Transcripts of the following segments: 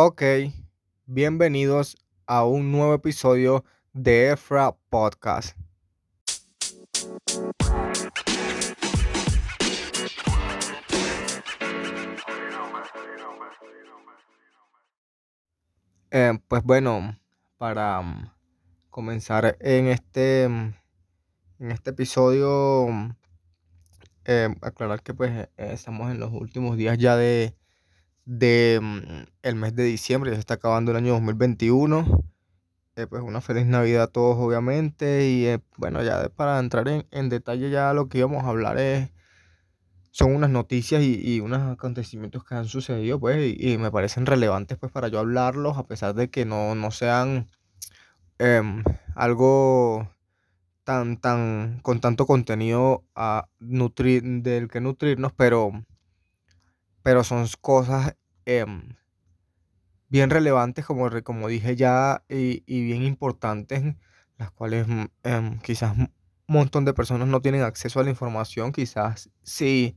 Ok, bienvenidos a un nuevo episodio de EFRA Podcast. Eh, pues bueno, para mm, comenzar en este, mm, en este episodio, mm, eh, aclarar que pues eh, estamos en los últimos días ya de, de el mes de diciembre, ya se está acabando el año 2021. pues una feliz Navidad a todos obviamente y bueno, ya para entrar en, en detalle ya lo que íbamos a hablar es son unas noticias y, unos acontecimientos que han sucedido, pues, y, me parecen relevantes, pues, para yo hablarlos, a pesar de que no, no sean em, algo tan, tan, con tanto contenido a nutrir, del que nutrirnos, pero, pero son cosas em, bien relevantes, como, como dije ya, y, bien importantes, las cuales mm, em, quizás un montón de personas no tienen acceso a la información, quizás sí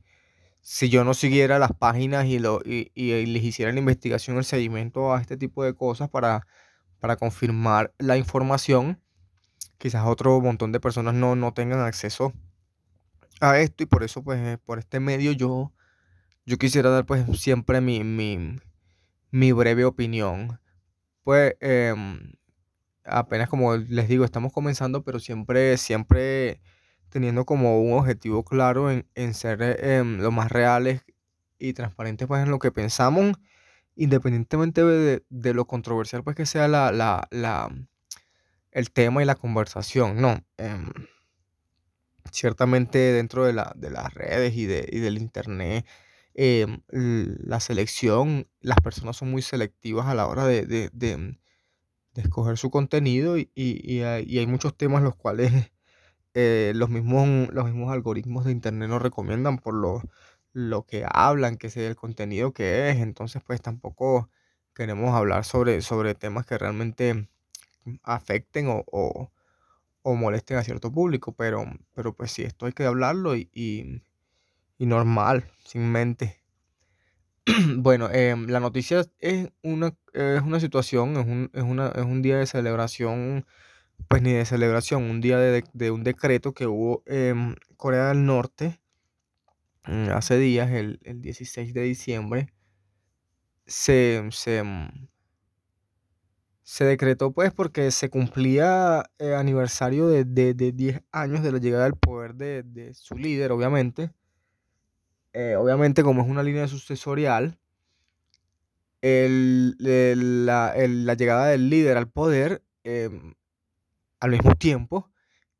si yo no siguiera las páginas y, lo, y, les hiciera la investigación, el seguimiento a este tipo de cosas para, para confirmar la información, quizás otro montón de personas no, no tengan acceso a esto. Y por eso, pues, eh, por este medio yo, yo quisiera dar, pues, siempre mi, mi, mi breve opinión. Pues, em, apenas como les digo, estamos comenzando, pero siempre, siempre teniendo como un objetivo claro en, ser eh, em, lo más reales y transparentes pues en lo que pensamos, independientemente de, lo controversial pues que sea la, la, el tema y la conversación, ¿no? Em, ciertamente dentro de, la, de las redes y, de, del internet, em, la selección, las personas son muy selectivas a la hora de, de, escoger su contenido y, y, hay muchos temas los cuales eh, los, mismos, los mismos algoritmos de internet nos recomiendan por lo, lo que hablan, que sea el contenido que es. Entonces, pues tampoco queremos hablar sobre, sobre temas que realmente afecten o, o, molesten a cierto público, pero, pero pues sí, esto hay que hablarlo y, y, normal, sin mente. bueno, em, la noticia es una, es una situación, es un, es, una, es un día de celebración pues ni de celebración, un día de, un decreto que hubo en Corea del Norte mm, hace días, el, 16 de diciembre, se, mm, se, decretó pues porque se cumplía el eh, aniversario de, 10 años de la llegada al poder de, su líder, obviamente. Eh, obviamente como es una línea sucesorial, la, la, llegada del líder al poder em, al mismo tiempo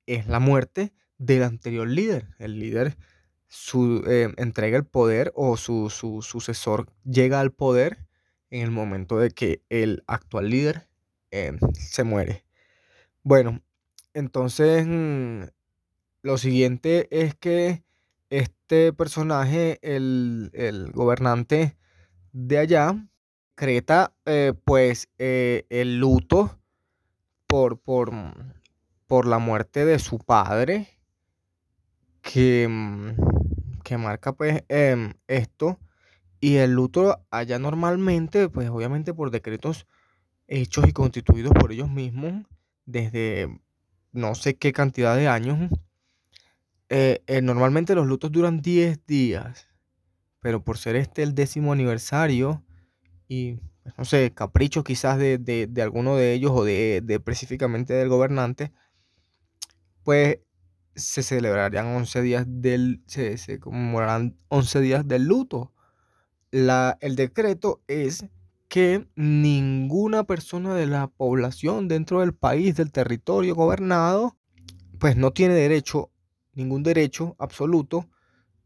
es la muerte del anterior líder. El líder su, eh, entrega el poder o su, sucesor llega al poder en el momento de que el actual líder eh, se muere. Bueno, entonces mm, lo siguiente es que este personaje, el, gobernante de allá, creta eh, pues el luto por, por, por la muerte de su padre, que, mm, que marca pues em, esto. Y el luto allá normalmente, pues obviamente por decretos hechos y constituidos por ellos mismos desde no sé qué cantidad de años. Eh, eh, normalmente los lutos duran 10 días, pero por ser este el décimo aniversario y pues, no sé, capricho quizás de, alguno de ellos o de, específicamente del gobernante, pues se celebrarían 11 días del, se, se conmemorarán 11 días del luto. La, el decreto es que ninguna persona de la población dentro del país, del territorio gobernado, pues no tiene derecho, ningún derecho absoluto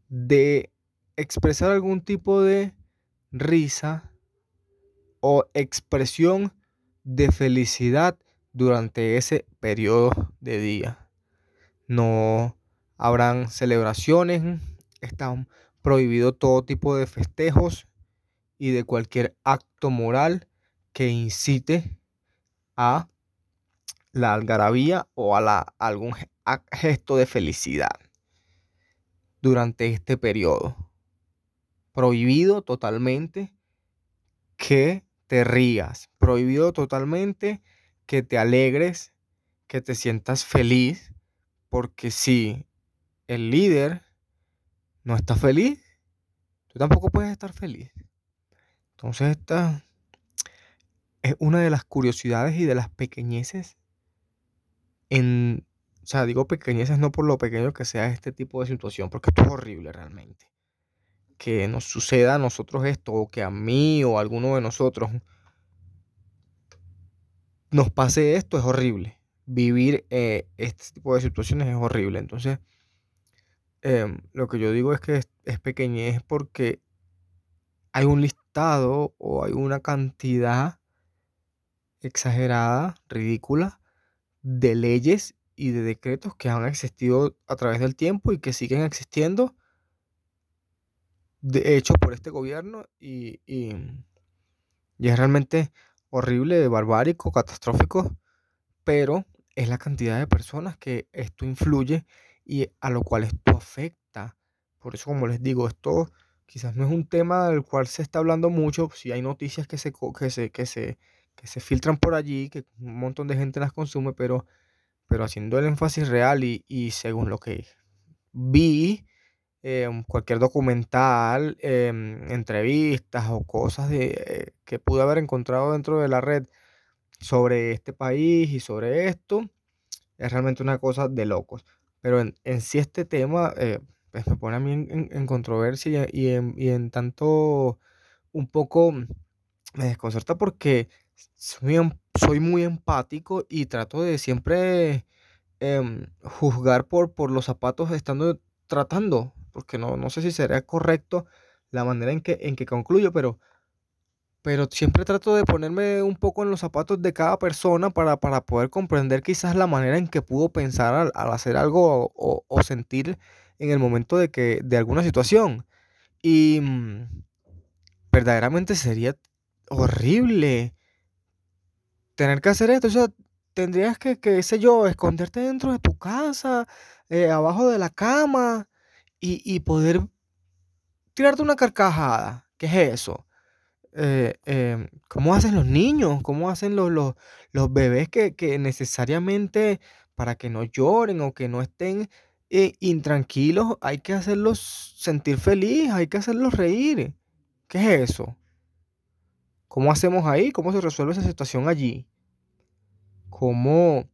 de expresar algún tipo de risa, o expresión de felicidad durante ese periodo de día. No habrán celebraciones, están prohibidos todo tipo de festejos y de cualquier acto moral que incite a la algarabía o a, la, algún gesto de felicidad durante este periodo. Prohibido totalmente que te rías, prohibido totalmente que te alegres, que te sientas feliz, porque si el líder no está feliz, tú tampoco puedes estar feliz. Entonces esta es una de las curiosidades y de las pequeñeces en, o sea, digo pequeñeces no por lo pequeño que sea este tipo de situación, porque esto es horrible realmente. Que nos suceda a nosotros esto, o que a mí o a alguno de nosotros nos pase esto, es horrible. Vivir eh, este tipo de situaciones es horrible. Entonces, em, lo que yo digo es que es, es pequeñez porque hay un listado o hay una cantidad exagerada, ridícula, de leyes y de decretos que han existido a través del tiempo y que siguen existiendo, de hecho por este gobierno, y, y, es realmente horrible, barbárico, catastrófico, pero es la cantidad de personas que esto influye y a lo cual esto afecta. Por eso, como les digo, esto quizás no es un tema del cual se está hablando mucho, si hay noticias que se, que se, que se que se filtran por allí, que un montón de gente las consume, pero, pero haciendo el énfasis real y, según lo que vi, em, cualquier documental, em, entrevistas o cosas de, que pude haber encontrado dentro de la red sobre este país y sobre esto, es realmente una cosa de locos. Pero en, sí este tema eh, pues me pone a mí en, controversia y en, y en tanto un poco me desconcerta porque soy, soy muy empático y trato de siempre em, juzgar por, por los zapatos estando tratando, porque no, no sé si será correcto la manera en que, en que concluyo, pero, pero siempre trato de ponerme un poco en los zapatos de cada persona para, para poder comprender quizás la manera en que pudo pensar al, hacer algo o, o, sentir en el momento de, que, de alguna situación. Y mm, verdaderamente sería horrible tener que hacer esto. O sea, tendrías que, qué sé yo, esconderte dentro de tu casa, eh, abajo de la cama y, poder tirarte una carcajada. ¿Qué es eso? Eh, em, ¿Cómo hacen los niños? ¿Cómo hacen los, los, bebés que, necesariamente para que no lloren o que no estén eh, intranquilos hay que hacerlos sentir feliz, hay que hacerlos reír? ¿Qué es eso? ¿Cómo hacemos ahí? ¿Cómo se resuelve esa situación allí? ¿Cómo,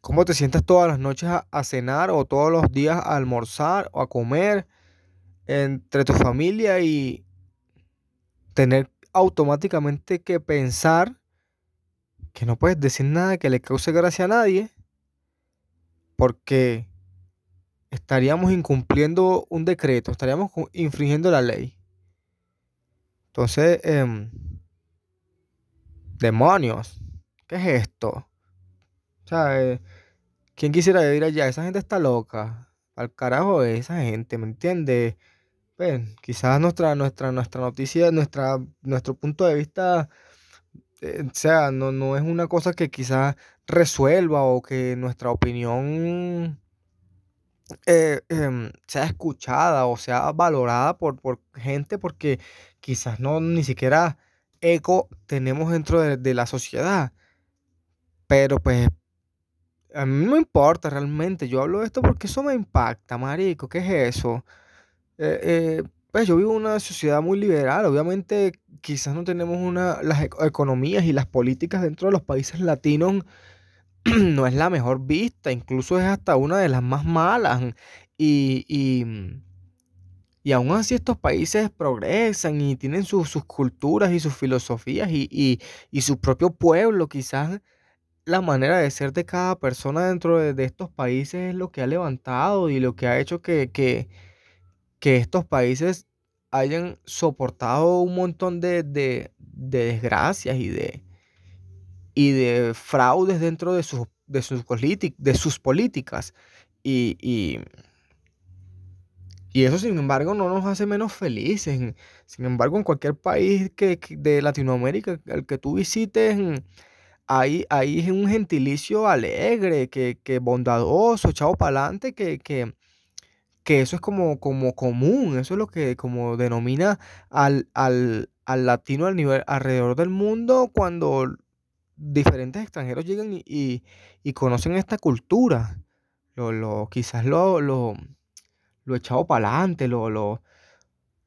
cómo te sientas todas las noches a, cenar o todos los días a almorzar o a comer entre tu familia y tener automáticamente que pensar que no puedes decir nada que le cause gracia a nadie porque estaríamos incumpliendo un decreto, estaríamos infringiendo la ley. Entonces, em, demonios, ¿qué es esto? O sea, eh, ¿quién quisiera ir allá? Esa gente está loca. Al carajo esa gente, ¿me entiendes? Pues, quizás nuestra, nuestra, nuestra noticia, nuestra, nuestro punto de vista, eh, o sea, no, no es una cosa que quizás resuelva o que nuestra opinión eh, em, sea escuchada o sea valorada por, por gente porque quizás no ni siquiera eco tenemos dentro de, la sociedad. Pero pues a mí no importa realmente. Yo hablo de esto porque eso me impacta, marico. ¿Qué es eso? Eh, eh, pues yo vivo en una sociedad muy liberal. Obviamente quizás no tenemos una, las economías y las políticas dentro de los países latinos no es la mejor vista. Incluso es hasta una de las más malas. Y y aún así estos países progresan y tienen sus culturas y sus filosofías y, su propio pueblo. Quizás la manera de ser de cada persona dentro de, estos países es lo que ha levantado y lo que ha hecho que, que, estos países hayan soportado un montón de, desgracias y de, y de fraudes dentro de sus, de sus, de sus políticas. y, y eso, sin embargo, no nos hace menos felices. Sin embargo, en cualquier país que, de Latinoamérica al que tú visites, hay, hay un gentilicio alegre, que, que bondadoso, echado para adelante, que, que, que, eso es como, como común, eso es lo que como denomina al, al, al latino al nivel, alrededor del mundo cuando diferentes extranjeros llegan y, conocen esta cultura. Lo, lo, quizás lo, lo, lo echado para adelante, lo, lo,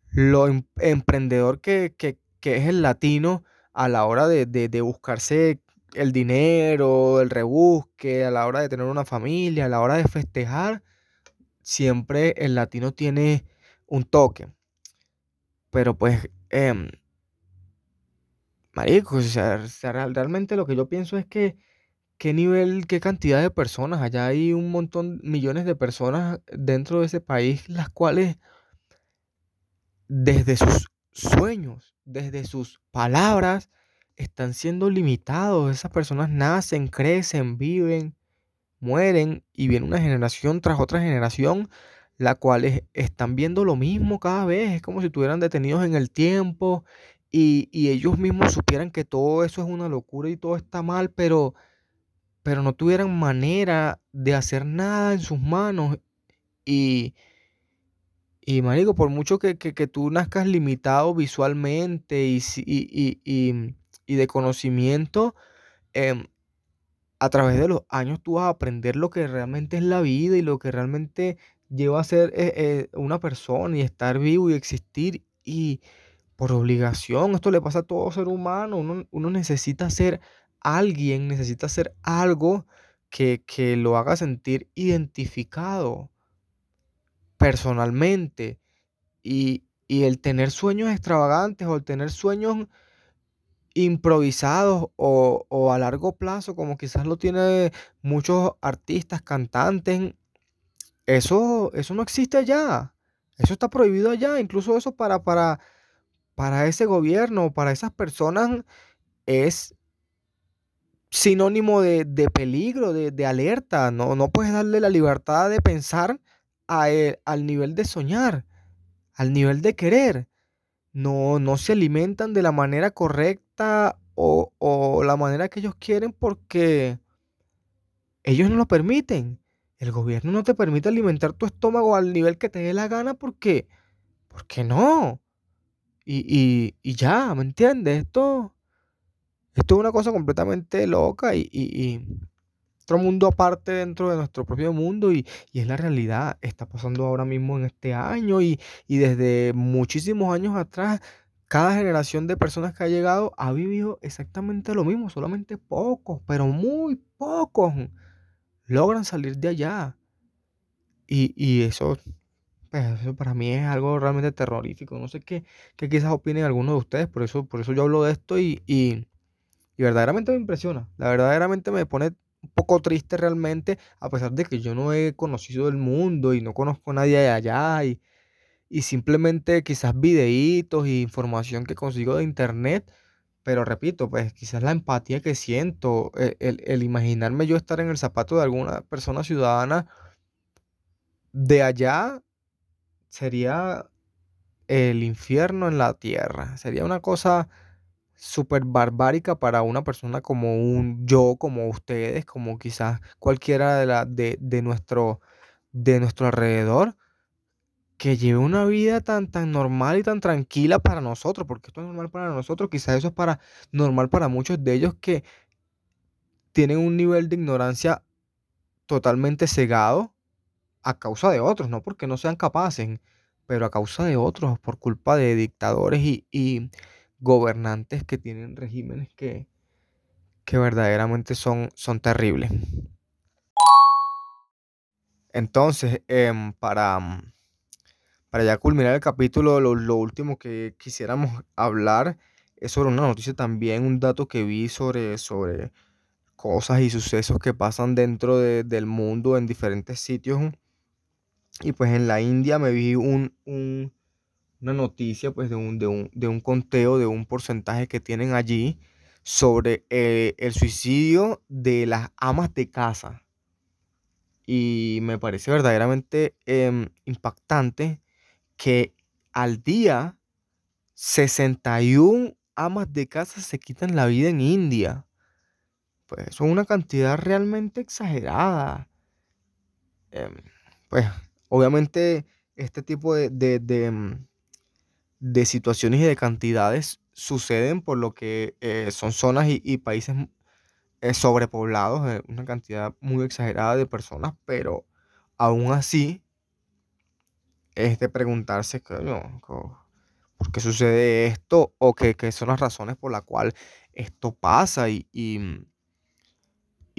lo em, emprendedor que, es el latino a la hora de, de, buscarse el dinero, el rebusque, a la hora de tener una familia, a la hora de festejar, siempre el latino tiene un toque. Pero pues, eh, marico, o sea, realmente lo que yo pienso es que qué nivel, qué cantidad de personas, allá hay un montón, millones de personas dentro de ese país, las cuales desde sus sueños, desde sus palabras, están siendo limitados. Esas personas nacen, crecen, viven, mueren y viene una generación tras otra generación, la cual están viendo lo mismo cada vez. Es como si estuvieran detenidos en el tiempo y, ellos mismos supieran que todo eso es una locura y todo está mal, pero, pero no tuvieran manera de hacer nada en sus manos. Y, y marico, por mucho que, tú nazcas limitado visualmente y, y, de conocimiento, em, a través de los años tú vas a aprender lo que realmente es la vida y lo que realmente lleva a ser eh, eh, una persona y estar vivo y existir. Y por obligación, esto le pasa a todo ser humano, uno, necesita ser alguien, necesita ser algo que, que lo haga sentir identificado personalmente. Y, el tener sueños extravagantes o el tener sueños improvisados o, a largo plazo, como quizás lo tienen muchos artistas, cantantes, eso, eso no existe allá. Eso está prohibido allá. Incluso eso para, para para ese gobierno, para esas personas, es sinónimo de, peligro, de, alerta. No, no puedes darle la libertad de pensar al nivel de soñar, al nivel de querer. No, no se alimentan de la manera correcta o, o la manera que ellos quieren porque ellos no lo permiten. El gobierno no te permite alimentar tu estómago al nivel que te dé la gana porque, porque no. Y, ya, ¿me entiendes? Esto, esto es una cosa completamente loca y, otro mundo aparte dentro de nuestro propio mundo y, es la realidad. Está pasando ahora mismo en este año y, desde muchísimos años atrás, cada generación de personas que ha llegado ha vivido exactamente lo mismo. Solamente pocos, pero muy pocos logran salir de allá. Y, eso pues eso para mí es algo realmente terrorífico. No sé qué, qué quizás opinen algunos de ustedes, por eso, por eso yo hablo de esto y, verdaderamente me impresiona. La verdaderamente me pone un poco triste realmente, a pesar de que yo no he conocido el mundo y no conozco a nadie de allá y, y simplemente quizás videitos y información que consigo de internet. Pero repito, pues quizás la empatía que siento, e, el, el imaginarme yo estar en el zapato de alguna persona ciudadana de allá sería el infierno en la tierra. Sería una cosa súper barbárica para una persona como un yo, como ustedes, como quizás cualquiera de, la, de, de, nuestro, de nuestro alrededor, que lleve una vida tan, tan normal y tan tranquila para nosotros, porque esto es normal para nosotros, quizás eso es para, normal para muchos de ellos que tienen un nivel de ignorancia totalmente cegado a causa de otros, no porque no sean capaces, pero a causa de otros, por culpa de dictadores y, gobernantes que tienen regímenes que, que verdaderamente son, son terribles. Entonces, em, para, mm, para ya culminar el capítulo, lo, último que quisiéramos hablar es sobre una noticia también, un dato que vi sobre, sobre cosas y sucesos que pasan dentro del mundo en diferentes sitios y pues en la India me vi un, una noticia pues de un, de, un, conteo, de un porcentaje que tienen allí sobre eh, el suicidio de las amas de casa. Y me parece verdaderamente em, impactante que al día 61 amas de casa se quitan la vida en India. Pues son una cantidad realmente exagerada. Em, pues Obviamente, este tipo de, de, situaciones y de cantidades suceden por lo que eh, son zonas y, países eh, sobrepoblados, una cantidad muy exagerada de personas, pero aún así es de preguntarse, ¿por qué sucede esto? O qué, son las razones por las cuales esto pasa y, y,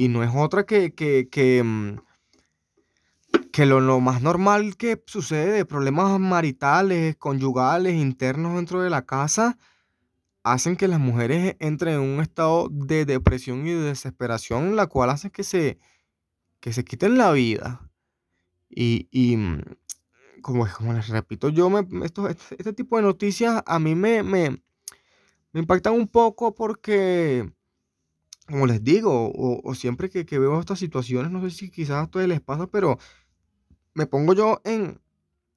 no es otra que, que, que mm, que lo, más normal que sucede de problemas maritales, conyugales, internos dentro de la casa, hacen que las mujeres entren en un estado de depresión y de desesperación, la cual hace que se, que se quiten la vida. Y, mm, como, como les repito, yo me, esto, este, este, tipo de noticias a mí me, me, me impactan un poco porque como les digo, o, siempre que, que, veo estas situaciones, no sé si quizás a ustedes les pasa, pero me pongo yo en,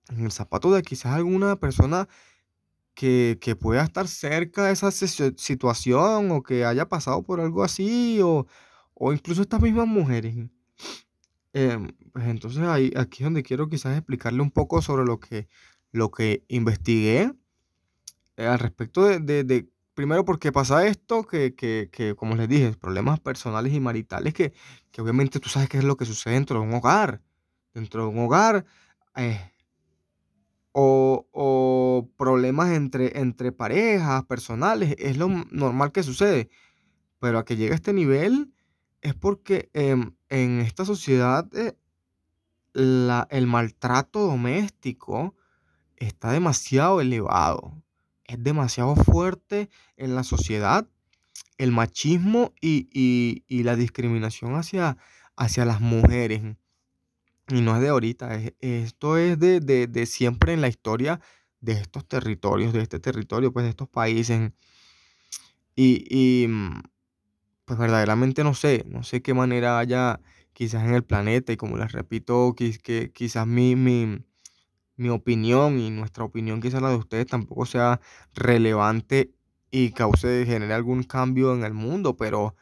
el zapato de quizás alguna persona que, pueda estar cerca de esa situación o que haya pasado por algo así o, incluso estas mismas mujeres. Em, pues entonces ahí, aquí es donde quiero quizás explicarle un poco sobre lo que, lo que investigué eh, al respecto de, primero porque pasa esto, que, que, como les dije, problemas personales y maritales que, que obviamente tú sabes qué es lo que sucede dentro de un hogar dentro de un hogar eh, o, problemas entre, entre parejas personales, es lo normal que sucede. Pero a que llegue a este nivel es porque em, en esta sociedad eh, el maltrato doméstico está demasiado elevado, es demasiado fuerte en la sociedad el machismo y, la discriminación hacia, hacia las mujeres. Y no es de ahorita, esto es de, siempre en la historia de estos territorios, de este territorio, pues de estos países. Y, mm, pues verdaderamente no sé, no sé qué manera haya quizás en el planeta y como les repito, que, quizás mi, mi, mi opinión y nuestra opinión, quizás la de ustedes, tampoco sea relevante y cause, genere algún cambio en el mundo, pero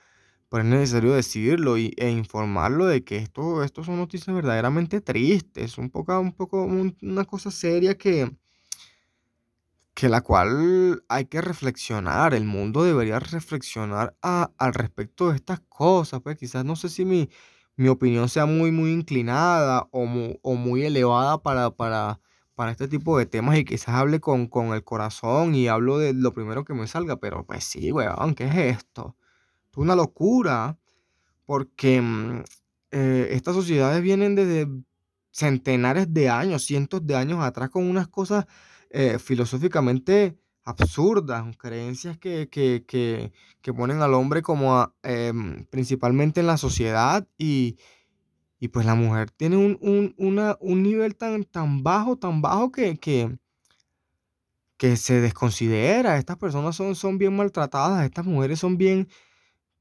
pero es necesario decirlo y, e informarlo de que esto, esto son noticias verdaderamente tristes, un poco, un poco una cosa seria que, que la cual hay que reflexionar, el mundo debería reflexionar al respecto de estas cosas, pues quizás no sé si mi, mi opinión sea muy, muy inclinada o, muy elevada para, para, para este tipo de temas y quizás hable con, con el corazón y hablo de lo primero que me salga, pero pues sí, weón, ¿qué es esto? Una locura, porque mm, eh, estas sociedades vienen desde centenares de años, cientos de años atrás, con unas cosas eh, filosóficamente absurdas, creencias que, que, ponen al hombre como em, principalmente en la sociedad y, pues la mujer tiene un, un, nivel tan, tan bajo, tan bajo que, que, que se desconsidera. Estas personas son, son bien maltratadas, estas mujeres son bien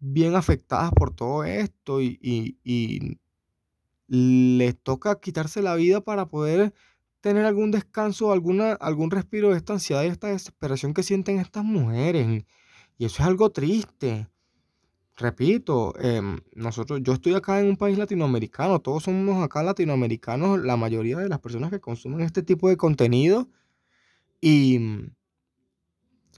bien afectadas por todo esto y, y, les toca quitarse la vida para poder tener algún descanso, alguna, algún respiro de esta ansiedad y esta desesperación que sienten estas mujeres. Y eso es algo triste. Repito, em, nosotros, yo estoy acá en un país latinoamericano, todos somos acá latinoamericanos, la mayoría de las personas que consumen este tipo de contenido. Y,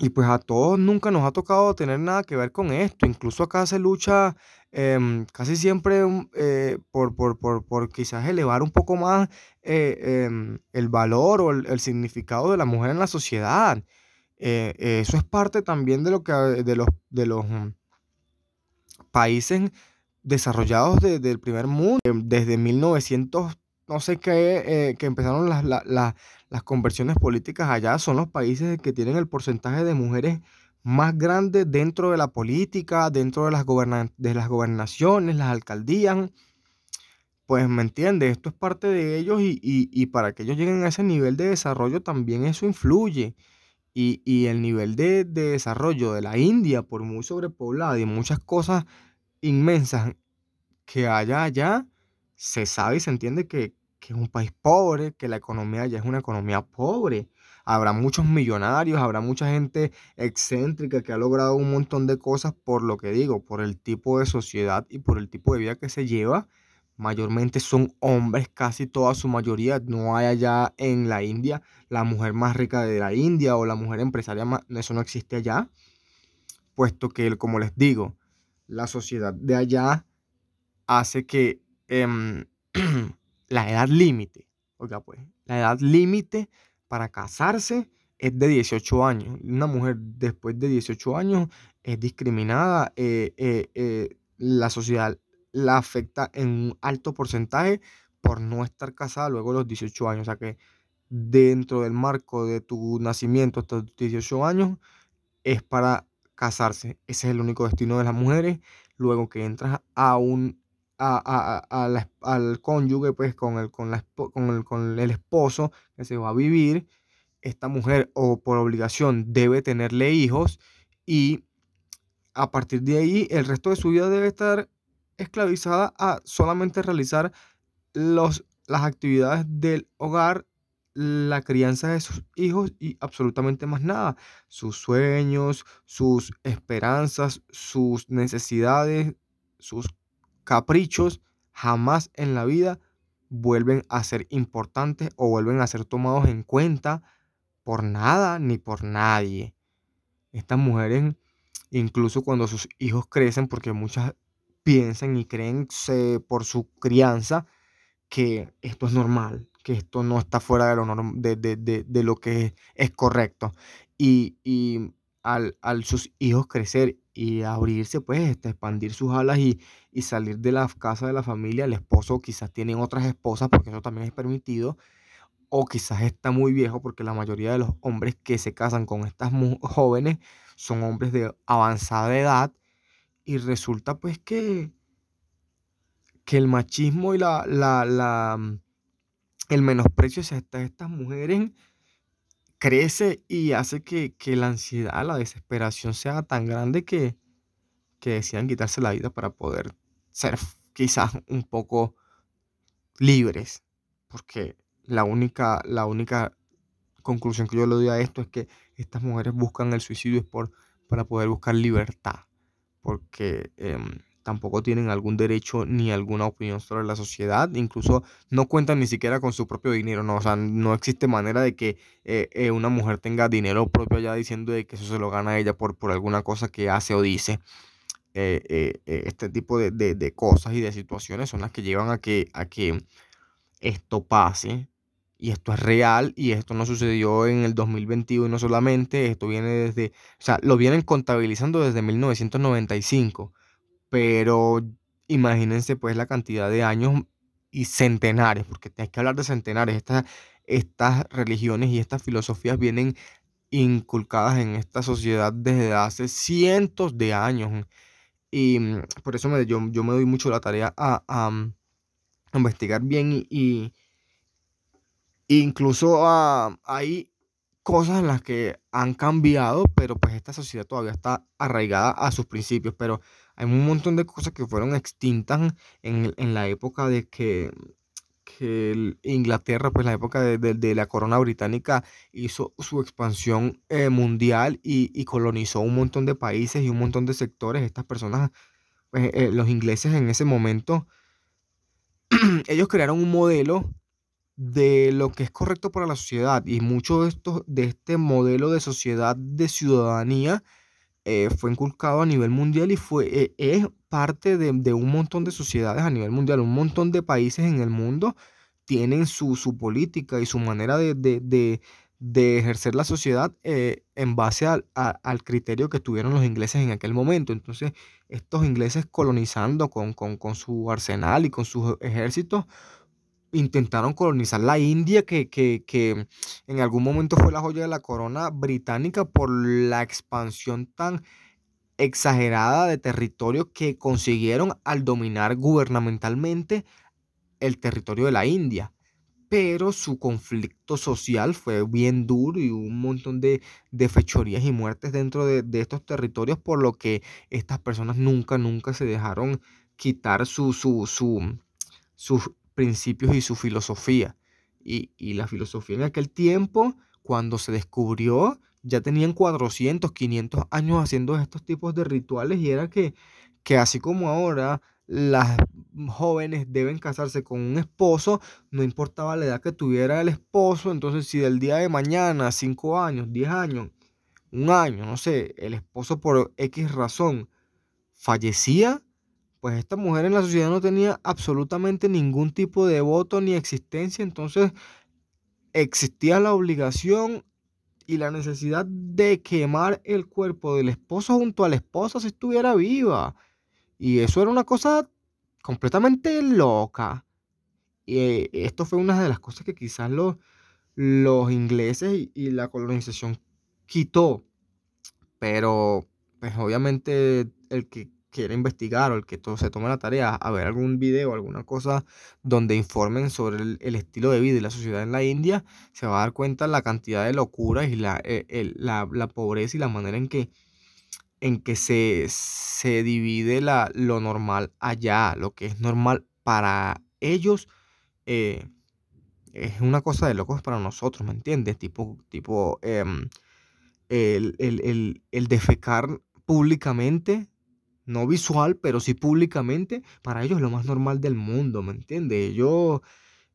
y pues a todos nunca nos ha tocado tener nada que ver con esto. Incluso acá se lucha em, casi siempre eh, por, por, quizás elevar un poco más eh, em, el valor o el, significado de la mujer en la sociedad. Eh, eso es parte también de lo que de los, de los mm, países desarrollados del primer mundo. Desde 1900 no sé qué, que empezaron las, conversiones políticas allá, son los países que tienen el porcentaje de mujeres más grande dentro de la política, dentro de las, de las gobernaciones, las alcaldías. Pues me entiende, esto es parte de ellos y, para que ellos lleguen a ese nivel de desarrollo también eso influye. Y, el nivel de, de, desarrollo de la India, por muy sobrepoblada y muchas cosas inmensas que haya allá, se sabe y se entiende que, que es un país pobre, que la economía ya es una economía pobre. Habrá muchos millonarios, habrá mucha gente excéntrica que ha logrado un montón de cosas por lo que digo, por el tipo de sociedad y por el tipo de vida que se lleva, mayormente son hombres, casi toda su mayoría. No hay allá en la India la mujer más rica de la India o la mujer empresaria más, eso no existe allá, puesto que, como les digo, la sociedad de allá hace que em, la edad límite, oiga pues, la edad límite para casarse es de 18 años. Una mujer después de 18 años es discriminada, eh, eh, eh, la sociedad la afecta en un alto porcentaje por no estar casada luego de los 18 años. O sea que dentro del marco de tu nacimiento hasta los 18 años es para casarse. Ese es el único destino de las mujeres. Luego que entras a un al cónyuge, pues con el, con, la, con, el, con el esposo que se va a vivir, esta mujer o por obligación debe tenerle hijos y a partir de ahí el resto de su vida debe estar esclavizada a solamente realizar los, las actividades del hogar, la crianza de sus hijos y absolutamente más nada. Sus sueños, sus esperanzas, sus necesidades, sus caprichos jamás en la vida vuelven a ser importantes o vuelven a ser tomados en cuenta por nada ni por nadie. Estas mujeres, incluso cuando sus hijos crecen, porque muchas piensan y creen por su crianza que esto es normal, que esto no está fuera de lo, de, lo que es correcto. Y, y al, al, sus hijos crecer y abrirse, pues, este, expandir sus alas y, y salir de la casa de la familia, el esposo quizás tiene otras esposas, porque eso también es permitido, o quizás está muy viejo, porque la mayoría de los hombres que se casan con estas jóvenes son hombres de avanzada edad, y resulta pues que, que el machismo y la, la, la mm, el menosprecio hacia estas mujeres crece y hace que, la ansiedad, la desesperación sea tan grande que, que decidan quitarse la vida para poder ser quizás un poco libres. Porque la única, la única conclusión que yo le doy a esto es que estas mujeres buscan el suicidio por, para poder buscar libertad. Porque em, tampoco tienen algún derecho ni alguna opinión sobre la sociedad, incluso no cuentan ni siquiera con su propio dinero, no, o sea, no existe manera de que eh, eh, una mujer tenga dinero propio allá diciendo de que eso se lo gana ella por, por alguna cosa que hace o dice. Eh, este tipo de, cosas y de situaciones son las que llevan a que, a que esto pase. Y esto es real y esto no sucedió en el 2021 solamente, esto viene desde, o sea, lo vienen contabilizando desde 1995 pero imagínense pues la cantidad de años y centenares, porque hay que hablar de centenares. Estas, estas religiones y estas filosofías vienen inculcadas en esta sociedad desde hace cientos de años. Y mm, por eso me, yo, me doy mucho la tarea a, mm, investigar bien y, incluso a, hay cosas en las que han cambiado, pero pues esta sociedad todavía está arraigada a sus principios. Pero hay un montón de cosas que fueron extintas en, la época de que, Inglaterra, pues la época de, la corona británica, hizo su expansión eh, mundial y, colonizó un montón de países y un montón de sectores. Estas personas, pues, eh, los ingleses en ese momento, ellos crearon un modelo de lo que es correcto para la sociedad y mucho de, esto, de este modelo de sociedad de ciudadanía eh, fue inculcado a nivel mundial y fue, eh, es parte de, un montón de sociedades a nivel mundial. Un montón de países en el mundo tienen su, política y su manera de, ejercer la sociedad eh, en base al, al, criterio que tuvieron los ingleses en aquel momento. Entonces, estos ingleses colonizando con, con, con su arsenal y con sus ejércitos intentaron colonizar la India, que, que, en algún momento fue la joya de la corona británica por la expansión tan exagerada de territorio que consiguieron al dominar gubernamentalmente el territorio de la India. Pero su conflicto social fue bien duro y hubo un montón de, fechorías y muertes dentro de, estos territorios, por lo que estas personas nunca, nunca se dejaron quitar su, su, su, su principios y su filosofía. Y, la filosofía en aquel tiempo, cuando se descubrió, ya tenían 400, 500 años haciendo estos tipos de rituales y era que, que así como ahora las jóvenes deben casarse con un esposo, no importaba la edad que tuviera el esposo, entonces si del día de mañana, 5 años, 10 años, un año, no sé, el esposo por X razón fallecía, pues esta mujer en la sociedad no tenía absolutamente ningún tipo de voto ni existencia, entonces existía la obligación y la necesidad de quemar el cuerpo del esposo junto a la esposa si estuviera viva. Y eso era una cosa completamente loca. Y eh, esto fue una de las cosas que quizás los, los ingleses y, la colonización quitó. Pero, pues obviamente el que quiere investigar o el que todo se tome la tarea a ver algún video, alguna cosa donde informen sobre el, estilo de vida y la sociedad en la India, se va a dar cuenta la cantidad de locuras y la, eh, la, la pobreza y la manera en que en que se, se divide la, lo normal allá, lo que es normal para ellos, eh, es una cosa de locos para nosotros, ¿me entiendes? Tipo, tipo em, el, el, defecar públicamente, no visual, pero sí públicamente, para ellos es lo más normal del mundo, ¿me entiendes? Ellos,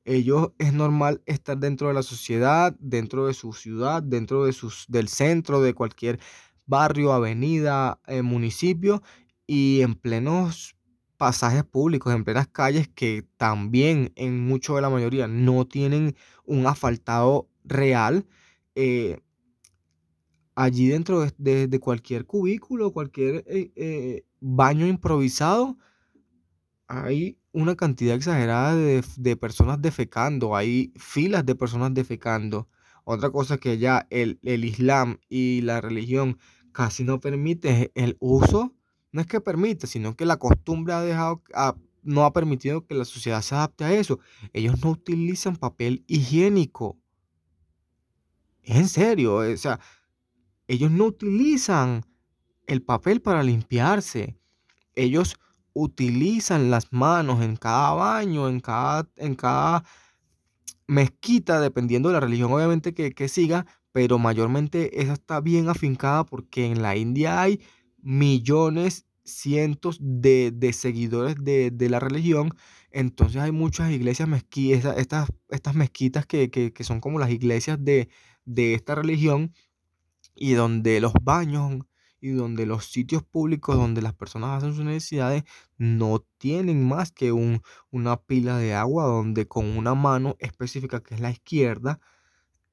ellos es normal estar dentro de la sociedad, dentro de su ciudad, dentro de sus, del centro, de cualquier barrio, avenida, eh, municipio y en plenos pasajes públicos, en plenas calles que también en mucho de la mayoría no tienen un asfaltado real. Eh, allí dentro de, cualquier cubículo, cualquier eh, baño improvisado, hay una cantidad exagerada de, de, personas defecando, hay filas de personas defecando. Otra cosa que ya el, el Islam y la religión casi no permite el uso, no es que permite, sino que la costumbre ha dejado, no ha permitido que la sociedad se adapte a eso. Ellos no utilizan papel higiénico. en serio, o sea, ellos no utilizan el papel para limpiarse. Ellos utilizan las manos en cada baño, en cada, en cada mezquita, dependiendo de la religión obviamente que, que siga, pero mayormente esa está bien afincada porque en la India hay millones, cientos de, seguidores de, la religión. Entonces hay muchas iglesias mezquitas, estas, estas mezquitas que, son como las iglesias de, esta religión y donde los baños y donde los sitios públicos donde las personas hacen sus necesidades no tienen más que un, una pila de agua donde con una mano específica que es la izquierda,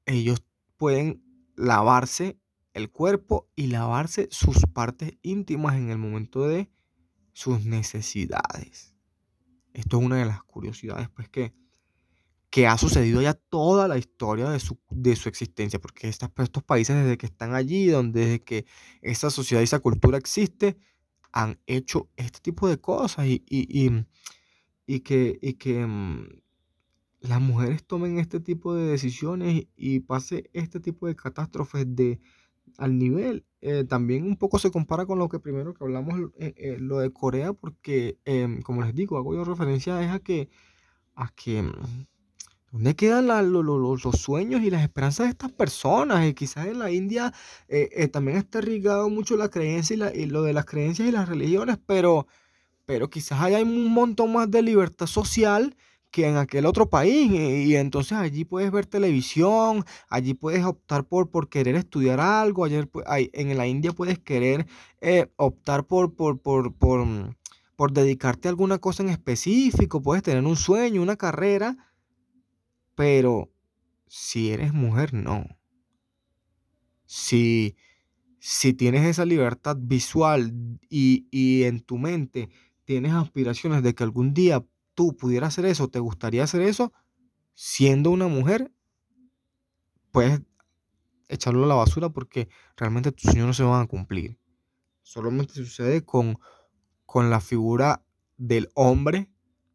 ellos pueden lavarse el cuerpo y lavarse sus partes íntimas en el momento de sus necesidades. Esto es una de las curiosidades, pues, que, que ha sucedido ya toda la historia de su, de su existencia, porque estos, estos países desde que están allí, donde desde que esa sociedad y esa cultura existe, han hecho este tipo de cosas y, y, que, y que mm, las mujeres tomen este tipo de decisiones y pase este tipo de catástrofes de, al nivel. Eh, también un poco se compara con lo que primero que hablamos, eh, eh, lo de Corea, porque, em, como les digo, hago yo referencia a que, a que, mm, ¿dónde quedan los sueños y las esperanzas de estas personas? Y quizás en la India también está irrigado mucho la creencia y, y, lo de las creencias y las religiones, pero, pero quizás hay un montón más de libertad social que en aquel otro país. Y, entonces allí puedes ver televisión, allí puedes optar por, por querer estudiar algo, ayer, en la India puedes querer eh, optar por, por, por, por, mm, por dedicarte a alguna cosa en específico, puedes tener un sueño, una carrera, pero si eres mujer, no. Si, si tienes esa libertad visual y, y en tu mente tienes aspiraciones de que algún día tú pudieras hacer eso, te gustaría hacer eso, siendo una mujer, puedes echarlo a la basura porque realmente tus sueños no se van a cumplir. Solamente sucede con, con la figura del hombre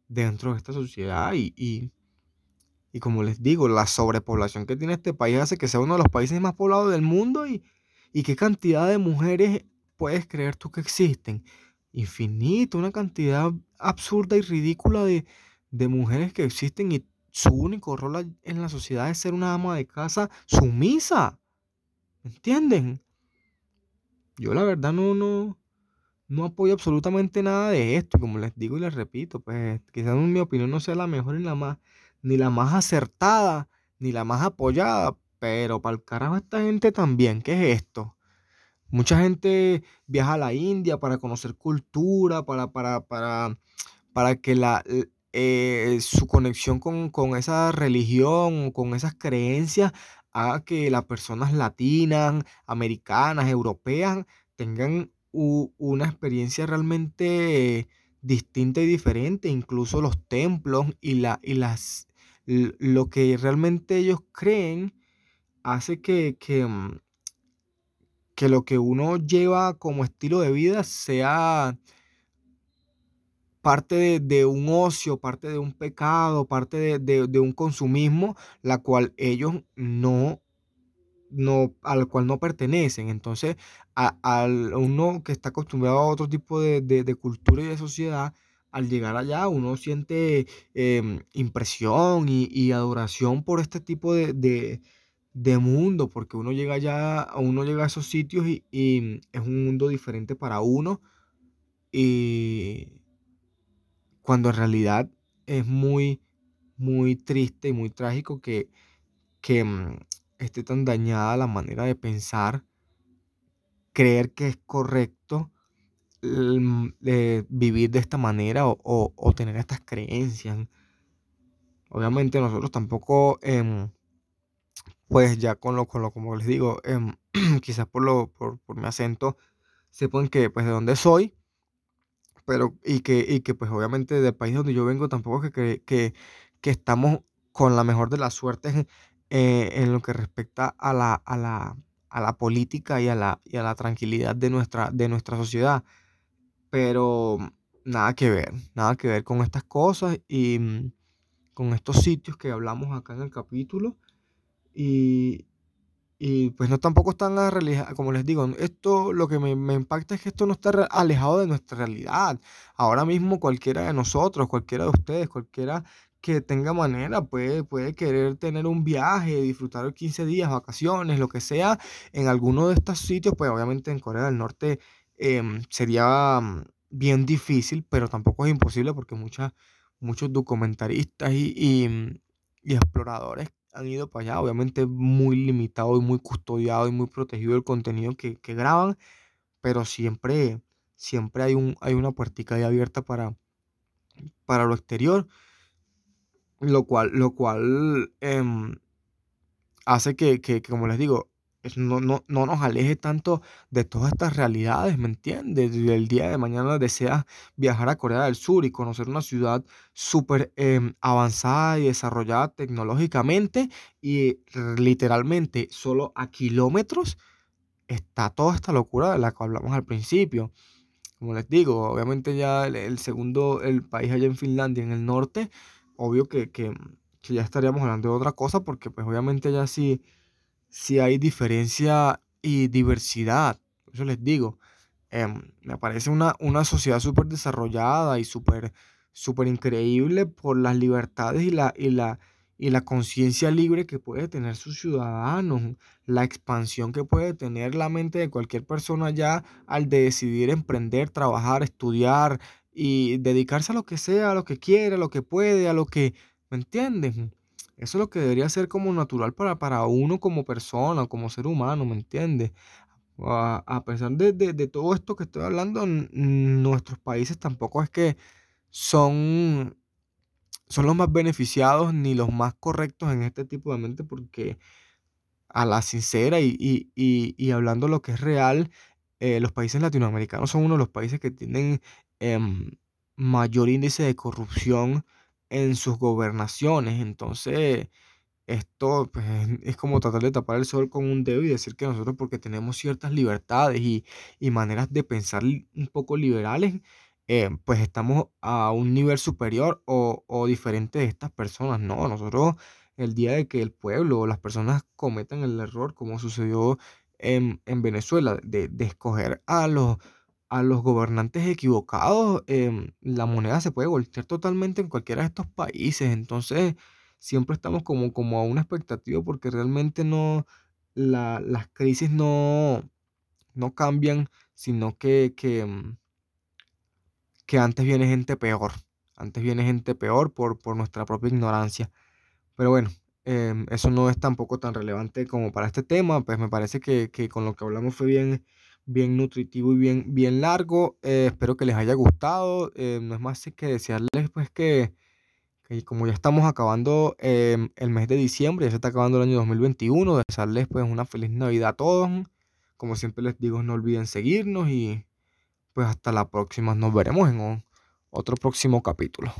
dentro de esta sociedad y, y, como les digo, la sobrepoblación que tiene este país hace que sea uno de los países más poblados del mundo y, y qué cantidad de mujeres puedes creer tú que existen infinito, una cantidad absurda y ridícula de, mujeres que existen y su único rol en la sociedad es ser una ama de casa sumisa. ¿Entienden? Yo la verdad no, no, no apoyo absolutamente nada de esto, como les digo y les repito, pues quizás mi opinión no sea la mejor ni la más, ni la más acertada, ni la más apoyada, pero para el carajo esta gente también, ¿qué es esto? Mucha gente viaja a la India para conocer cultura, para, para, para, para que la, eh, su conexión con, con esa religión, con esas creencias, haga que las personas latinas, americanas, europeas tengan una experiencia realmente distinta y diferente, incluso los templos y, la, y las, lo que realmente ellos creen hace que, que, mm, que lo que uno lleva como estilo de vida sea parte de, un ocio, parte de un pecado, parte de, un consumismo, la cual ellos no, no, al cual no pertenecen. Entonces, al uno que está acostumbrado a otro tipo de, cultura y de sociedad, al llegar allá uno siente em, impresión y, adoración por este tipo de, mundo, porque uno llega allá, uno llega a esos sitios y, y es un mundo diferente para uno. Y, cuando en realidad es muy, muy triste y muy trágico que, que mm, esté tan dañada la manera de pensar, creer que es correcto mm, vivir de esta manera o, tener estas creencias. Obviamente nosotros tampoco, em, pues ya con lo, con lo, como les digo, em, quizás por, lo, por, por mi acento, sepan que pues de dónde soy pero y que, y que pues obviamente del país donde yo vengo tampoco que, que, que estamos con la mejor de las suertes eh, en lo que respecta a la, a la, a la política y a la, y a la tranquilidad de nuestra, de nuestra sociedad. Pero nada que ver, nada que ver con estas cosas y mm, con estos sitios que hablamos acá en el capítulo. Y, y pues no tampoco están como les digo, esto lo que me, impacta es que esto no está alejado de nuestra realidad. Ahora mismo cualquiera de nosotros, cualquiera de ustedes, cualquiera que tenga manera puede, puede querer tener un viaje, disfrutar 15 días, vacaciones, lo que sea, en alguno de estos sitios, pues obviamente en Corea del Norte em, sería mm, bien difícil, pero tampoco es imposible porque muchas, muchos documentaristas y, mm, y exploradores han ido para allá. Obviamente muy limitado y muy custodiado y muy protegido el contenido que, graban, pero siempre, siempre hay, un, hay una puertica ahí abierta para, para lo exterior, lo cual, lo cual em, hace que, que, como les digo, no, no, no, nos aleje tanto de todas estas realidades, ¿me entiendes? El día de mañana deseas viajar a Corea del Sur y conocer una ciudad súper em, avanzada y desarrollada tecnológicamente y literalmente solo a kilómetros está toda esta locura de la que hablamos al principio. Como les digo, obviamente ya el, segundo, el país allá en Finlandia, en el norte, obvio que, que, que ya estaríamos hablando de otra cosa porque pues obviamente ya sí si hay diferencia y diversidad. Eso les digo. Em, me parece una, una sociedad súper desarrollada y súper súper increíble por las libertades y la, y la, y la conciencia libre que puede tener sus ciudadanos, la expansión que puede tener la mente de cualquier persona ya al de decidir emprender, trabajar, estudiar y dedicarse a lo que sea, a lo que quiera, a lo que puede, a lo que, ¿me entienden? Eso es lo que debería ser como natural para, para uno como persona, como ser humano, ¿me entiendes? A, pesar de, de, todo esto que estoy hablando, nuestros países tampoco es que son, son los más beneficiados ni los más correctos en este tipo de mente, porque a la sincera y, y, y, hablando lo que es real, eh, los países latinoamericanos son uno de los países que tienen em, mayor índice de corrupción en sus gobernaciones. Entonces, esto pues, es como tratar de tapar el sol con un dedo y decir que nosotros porque tenemos ciertas libertades y, maneras de pensar un poco liberales, eh, pues estamos a un nivel superior o, diferente de estas personas. No, nosotros el día de que el pueblo o las personas cometan el error, como sucedió en, Venezuela, de, de escoger a los a los gobernantes equivocados, em, la moneda se puede voltear totalmente en cualquiera de estos países. Entonces, siempre estamos como, como a una expectativa porque realmente no, las crisis no, no cambian, sino que, que, em, que antes viene gente peor. Antes viene gente peor por, por nuestra propia ignorancia. Pero bueno, em, eso no es tampoco tan relevante como para este tema. Pues me parece que, que con lo que hablamos fue bien, bien nutritivo y bien, bien largo. Eh, espero que les haya gustado. Eh, no es más que desearles pues que, que como ya estamos acabando em, el mes de diciembre, ya se está acabando el año 2021, desearles pues una feliz Navidad a todos. Como siempre les digo, no olviden seguirnos y pues hasta la próxima. Nos veremos en otro próximo capítulo.